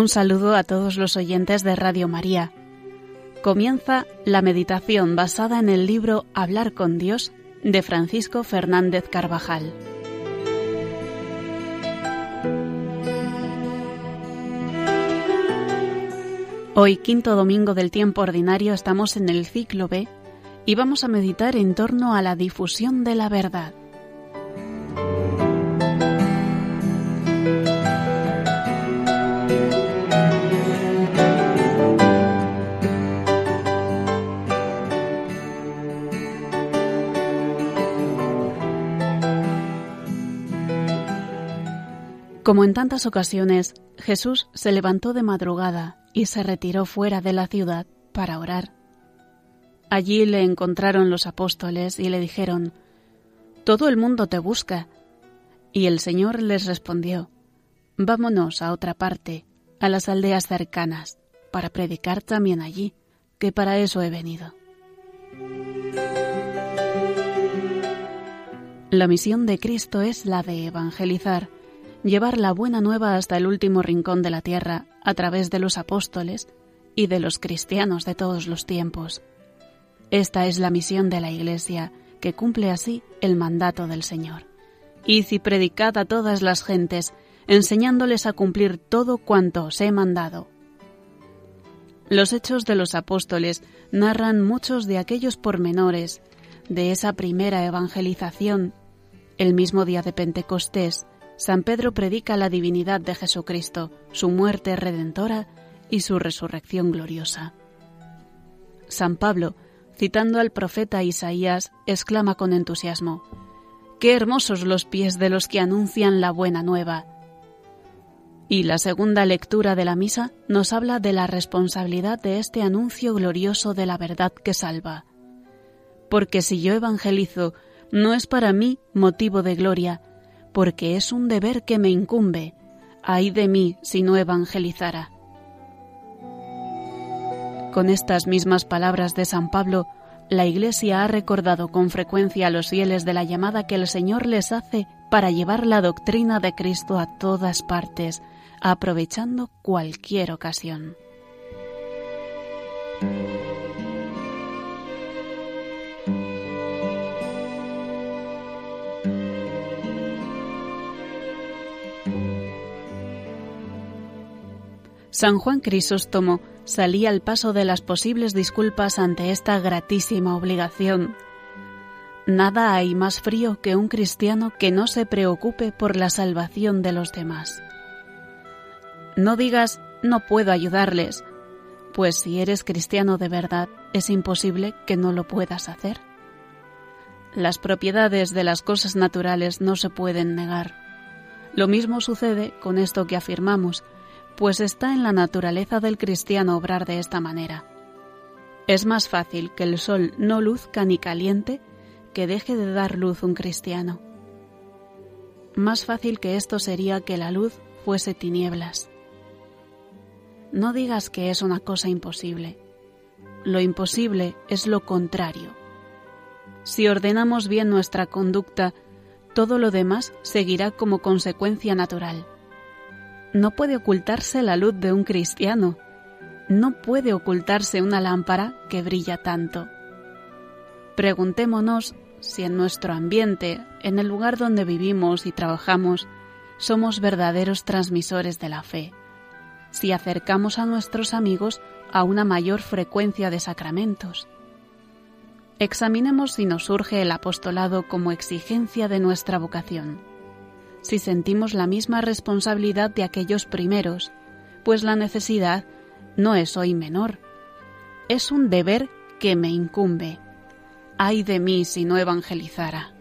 Un saludo a todos los oyentes de Radio María. Comienza la meditación basada en el libro Hablar con Dios de Francisco Fernández Carvajal. Hoy, quinto domingo del tiempo ordinario, estamos en el ciclo B y vamos a meditar en torno a la difusión de la verdad. Como en tantas ocasiones, Jesús se levantó de madrugada y se retiró fuera de la ciudad para orar. Allí le encontraron los apóstoles y le dijeron, Todo el mundo te busca. Y el Señor les respondió, Vámonos a otra parte, a las aldeas cercanas, para predicar también allí, que para eso he venido. La misión de Cristo es la de evangelizar, llevar la buena nueva hasta el último rincón de la tierra a través de los apóstoles y de los cristianos de todos los tiempos. Esta es la misión de la Iglesia, que cumple así el mandato del Señor. Id y predicad a todas las gentes, enseñándoles a cumplir todo cuanto os he mandado. Los hechos de los apóstoles narran muchos de aquellos pormenores de esa primera evangelización. El mismo día de Pentecostés, San Pedro predica la divinidad de Jesucristo, su muerte redentora y su resurrección gloriosa. San Pablo, citando al profeta Isaías, exclama con entusiasmo, Qué hermosos los pies de los que anuncian la buena nueva. Y la segunda lectura de la misa nos habla de la responsabilidad de este anuncio glorioso de la verdad que salva. Porque si yo evangelizo, no es para mí motivo de gloria, porque es un deber que me incumbe. Ay de mí si no evangelizara. Con estas mismas palabras de San Pablo, la Iglesia ha recordado con frecuencia a los fieles de la llamada que el Señor les hace para llevar la doctrina de Cristo a todas partes, aprovechando cualquier ocasión. San Juan Crisóstomo salía al paso de las posibles disculpas ante esta gratísima obligación. Nada hay más frío que un cristiano que no se preocupe por la salvación de los demás. No digas no puedo ayudarles, pues si eres cristiano de verdad es imposible que no lo puedas hacer. Las propiedades de las cosas naturales no se pueden negar. Lo mismo sucede con esto que afirmamos, pues está en la naturaleza del cristiano obrar de esta manera. Es más fácil que el sol no luzca ni caliente que deje de dar luz un cristiano. Más fácil que esto sería que la luz fuese tinieblas. No digas que es una cosa imposible. Lo imposible es lo contrario. Si ordenamos bien nuestra conducta, todo lo demás seguirá como consecuencia natural. No puede ocultarse la luz de un cristiano. No puede ocultarse una lámpara que brilla tanto. Preguntémonos si en nuestro ambiente, en el lugar donde vivimos y trabajamos, somos verdaderos transmisores de la fe, si acercamos a nuestros amigos a una mayor frecuencia de sacramentos. Examinemos si nos surge el apostolado como exigencia de nuestra vocación si sentimos la misma responsabilidad de aquellos primeros, pues la necesidad no es hoy menor, es un deber que me incumbe. Ay de mí si no evangelizara.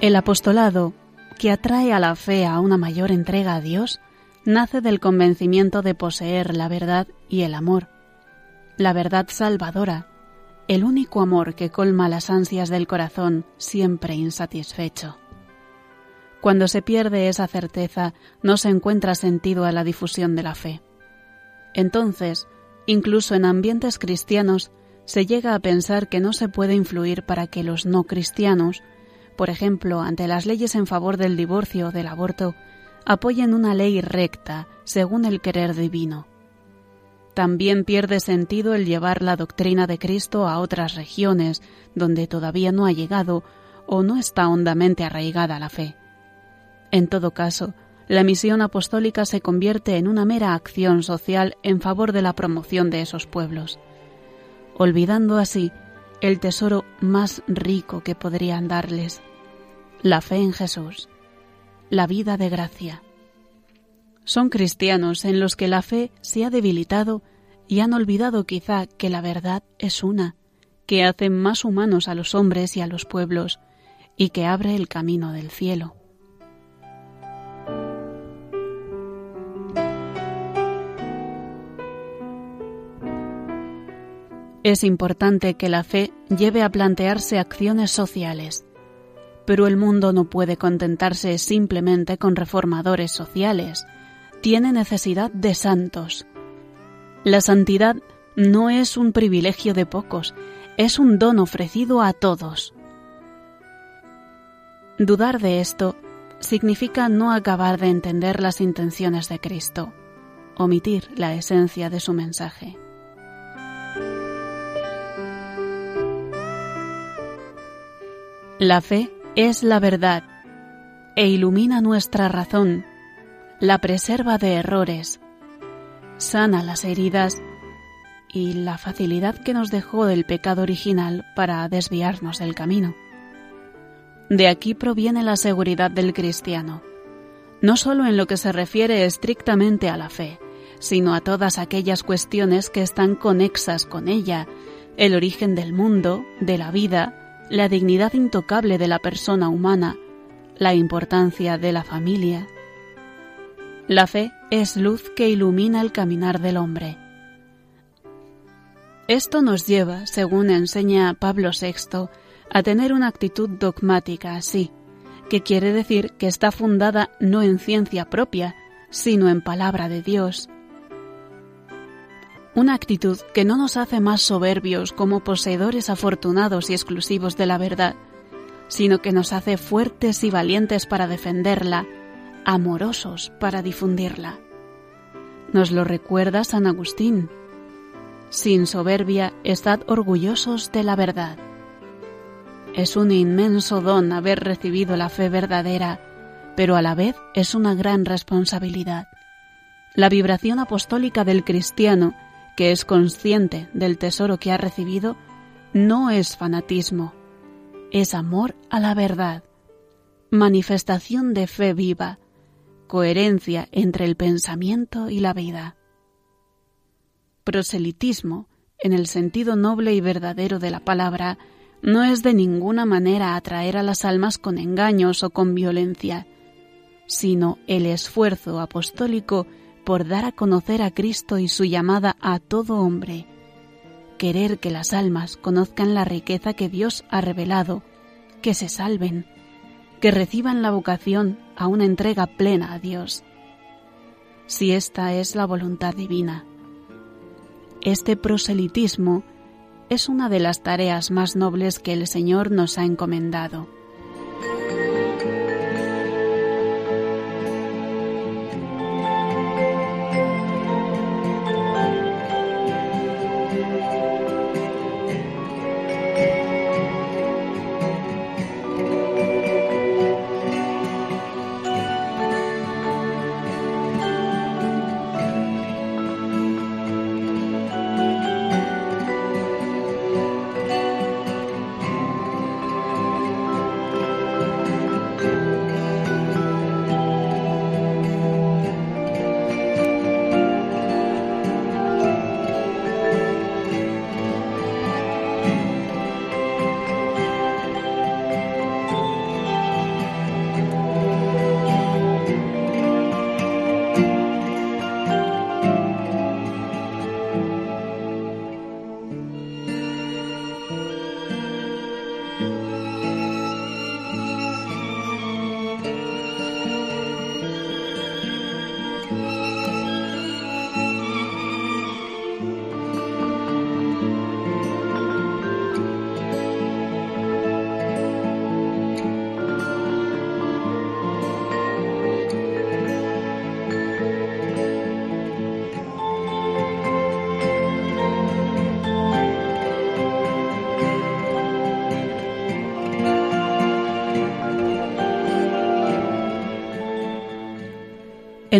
El apostolado, que atrae a la fe a una mayor entrega a Dios, nace del convencimiento de poseer la verdad y el amor, la verdad salvadora, el único amor que colma las ansias del corazón siempre insatisfecho. Cuando se pierde esa certeza, no se encuentra sentido a la difusión de la fe. Entonces, incluso en ambientes cristianos, se llega a pensar que no se puede influir para que los no cristianos, por ejemplo, ante las leyes en favor del divorcio o del aborto, apoyen una ley recta según el querer divino. También pierde sentido el llevar la doctrina de Cristo a otras regiones donde todavía no ha llegado o no está hondamente arraigada la fe. En todo caso, la misión apostólica se convierte en una mera acción social en favor de la promoción de esos pueblos, olvidando así el tesoro más rico que podrían darles, la fe en Jesús, la vida de gracia. Son cristianos en los que la fe se ha debilitado y han olvidado quizá que la verdad es una, que hace más humanos a los hombres y a los pueblos, y que abre el camino del cielo. Es importante que la fe lleve a plantearse acciones sociales, pero el mundo no puede contentarse simplemente con reformadores sociales, tiene necesidad de santos. La santidad no es un privilegio de pocos, es un don ofrecido a todos. Dudar de esto significa no acabar de entender las intenciones de Cristo, omitir la esencia de su mensaje. La fe es la verdad e ilumina nuestra razón, la preserva de errores, sana las heridas y la facilidad que nos dejó el pecado original para desviarnos del camino. De aquí proviene la seguridad del cristiano, no solo en lo que se refiere estrictamente a la fe, sino a todas aquellas cuestiones que están conexas con ella, el origen del mundo, de la vida, la dignidad intocable de la persona humana, la importancia de la familia. La fe es luz que ilumina el caminar del hombre. Esto nos lleva, según enseña Pablo VI, a tener una actitud dogmática así, que quiere decir que está fundada no en ciencia propia, sino en palabra de Dios, una actitud que no nos hace más soberbios como poseedores afortunados y exclusivos de la verdad, sino que nos hace fuertes y valientes para defenderla, amorosos para difundirla. Nos lo recuerda San Agustín. Sin soberbia, estad orgullosos de la verdad. Es un inmenso don haber recibido la fe verdadera, pero a la vez es una gran responsabilidad. La vibración apostólica del cristiano que es consciente del tesoro que ha recibido, no es fanatismo, es amor a la verdad, manifestación de fe viva, coherencia entre el pensamiento y la vida. Proselitismo, en el sentido noble y verdadero de la palabra, no es de ninguna manera atraer a las almas con engaños o con violencia, sino el esfuerzo apostólico por dar a conocer a Cristo y su llamada a todo hombre. Querer que las almas conozcan la riqueza que Dios ha revelado, que se salven, que reciban la vocación a una entrega plena a Dios. Si esta es la voluntad divina. Este proselitismo es una de las tareas más nobles que el Señor nos ha encomendado.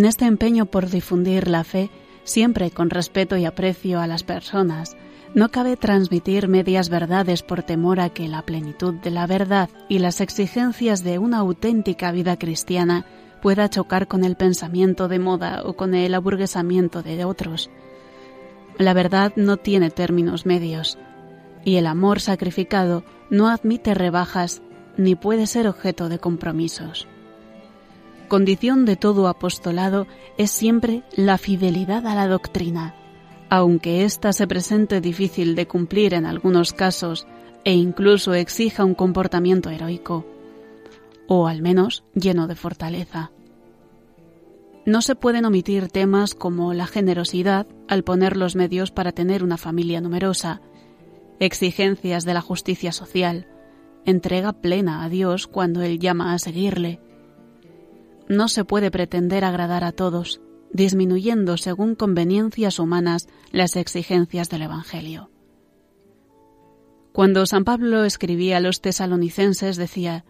En este empeño por difundir la fe, siempre con respeto y aprecio a las personas, no cabe transmitir medias verdades por temor a que la plenitud de la verdad y las exigencias de una auténtica vida cristiana pueda chocar con el pensamiento de moda o con el aburguesamiento de otros. La verdad no tiene términos medios, y el amor sacrificado no admite rebajas ni puede ser objeto de compromisos. Condición de todo apostolado es siempre la fidelidad a la doctrina, aunque ésta se presente difícil de cumplir en algunos casos e incluso exija un comportamiento heroico, o al menos lleno de fortaleza. No se pueden omitir temas como la generosidad al poner los medios para tener una familia numerosa, exigencias de la justicia social, entrega plena a Dios cuando Él llama a seguirle. No se puede pretender agradar a todos, disminuyendo según conveniencias humanas las exigencias del Evangelio. Cuando San Pablo escribía a los tesalonicenses decía,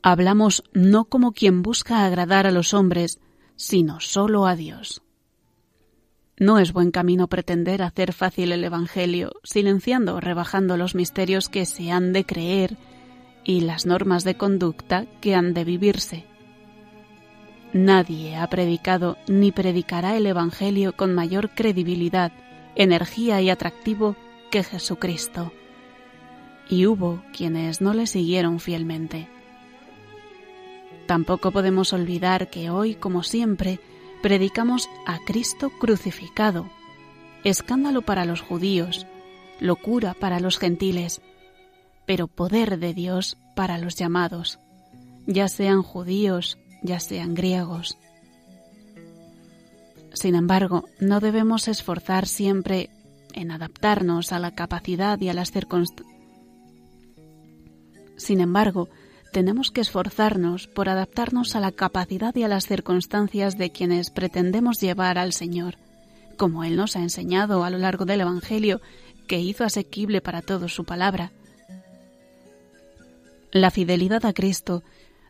Hablamos no como quien busca agradar a los hombres, sino solo a Dios. No es buen camino pretender hacer fácil el Evangelio, silenciando o rebajando los misterios que se han de creer y las normas de conducta que han de vivirse. Nadie ha predicado ni predicará el Evangelio con mayor credibilidad, energía y atractivo que Jesucristo. Y hubo quienes no le siguieron fielmente. Tampoco podemos olvidar que hoy, como siempre, predicamos a Cristo crucificado, escándalo para los judíos, locura para los gentiles, pero poder de Dios para los llamados, ya sean judíos, ya sean griegos. Sin embargo, no debemos esforzar siempre en adaptarnos a la capacidad y a las circunstancias. Sin embargo, tenemos que esforzarnos por adaptarnos a la capacidad y a las circunstancias de quienes pretendemos llevar al Señor, como Él nos ha enseñado a lo largo del Evangelio, que hizo asequible para todos su palabra. La fidelidad a Cristo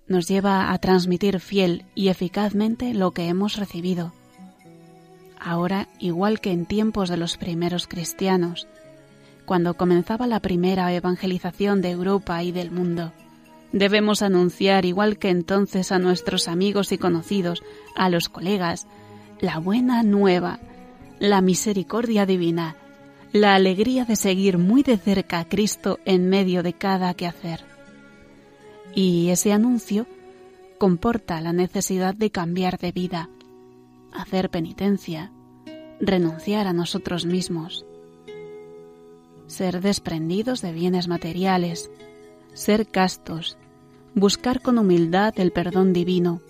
nos lleva a transmitir fiel y eficazmente lo que hemos recibido. Ahora, igual que en tiempos de los primeros cristianos, cuando comenzaba la primera evangelización de Europa y del mundo, debemos anunciar, igual que entonces a nuestros amigos y conocidos, a los colegas, la buena nueva, la misericordia divina, la alegría de seguir muy de cerca a Cristo en medio de cada quehacer. Y ese anuncio comporta la necesidad de cambiar de vida, hacer penitencia, renunciar a nosotros mismos, ser desprendidos de bienes materiales, ser castos, buscar con humildad el perdón divino,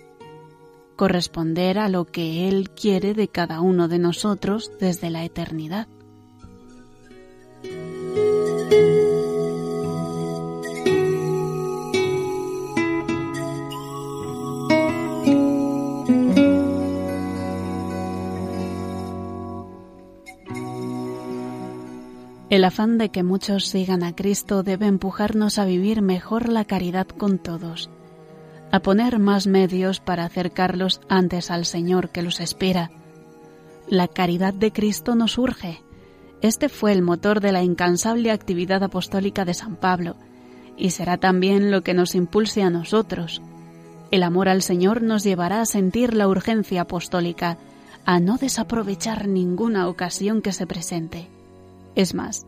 corresponder a lo que Él quiere de cada uno de nosotros desde la eternidad. El afán de que muchos sigan a Cristo debe empujarnos a vivir mejor la caridad con todos, a poner más medios para acercarlos antes al Señor que los espera. La caridad de Cristo nos urge. Este fue el motor de la incansable actividad apostólica de San Pablo, y será también lo que nos impulse a nosotros. El amor al Señor nos llevará a sentir la urgencia apostólica, a no desaprovechar ninguna ocasión que se presente. Es más,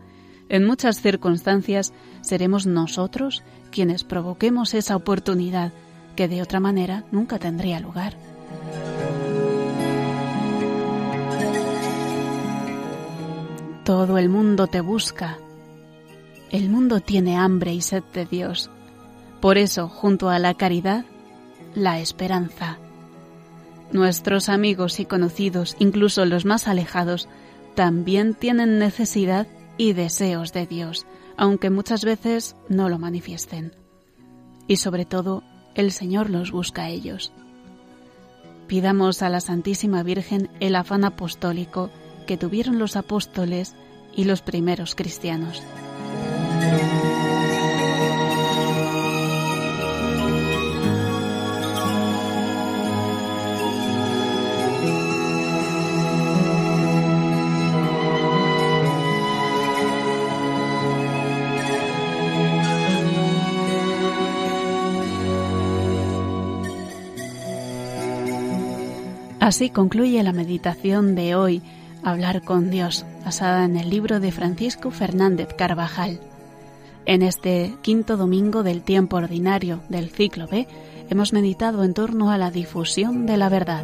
en muchas circunstancias seremos nosotros quienes provoquemos esa oportunidad que de otra manera nunca tendría lugar. Todo el mundo te busca. El mundo tiene hambre y sed de Dios. Por eso, junto a la caridad, la esperanza. Nuestros amigos y conocidos, incluso los más alejados, también tienen necesidad y deseos de Dios, aunque muchas veces no lo manifiesten. Y sobre todo, el Señor los busca a ellos. Pidamos a la Santísima Virgen el afán apostólico que tuvieron los apóstoles y los primeros cristianos. Así concluye la meditación de hoy, Hablar con Dios, basada en el libro de Francisco Fernández Carvajal. En este quinto domingo del tiempo ordinario del ciclo B, hemos meditado en torno a la difusión de la verdad.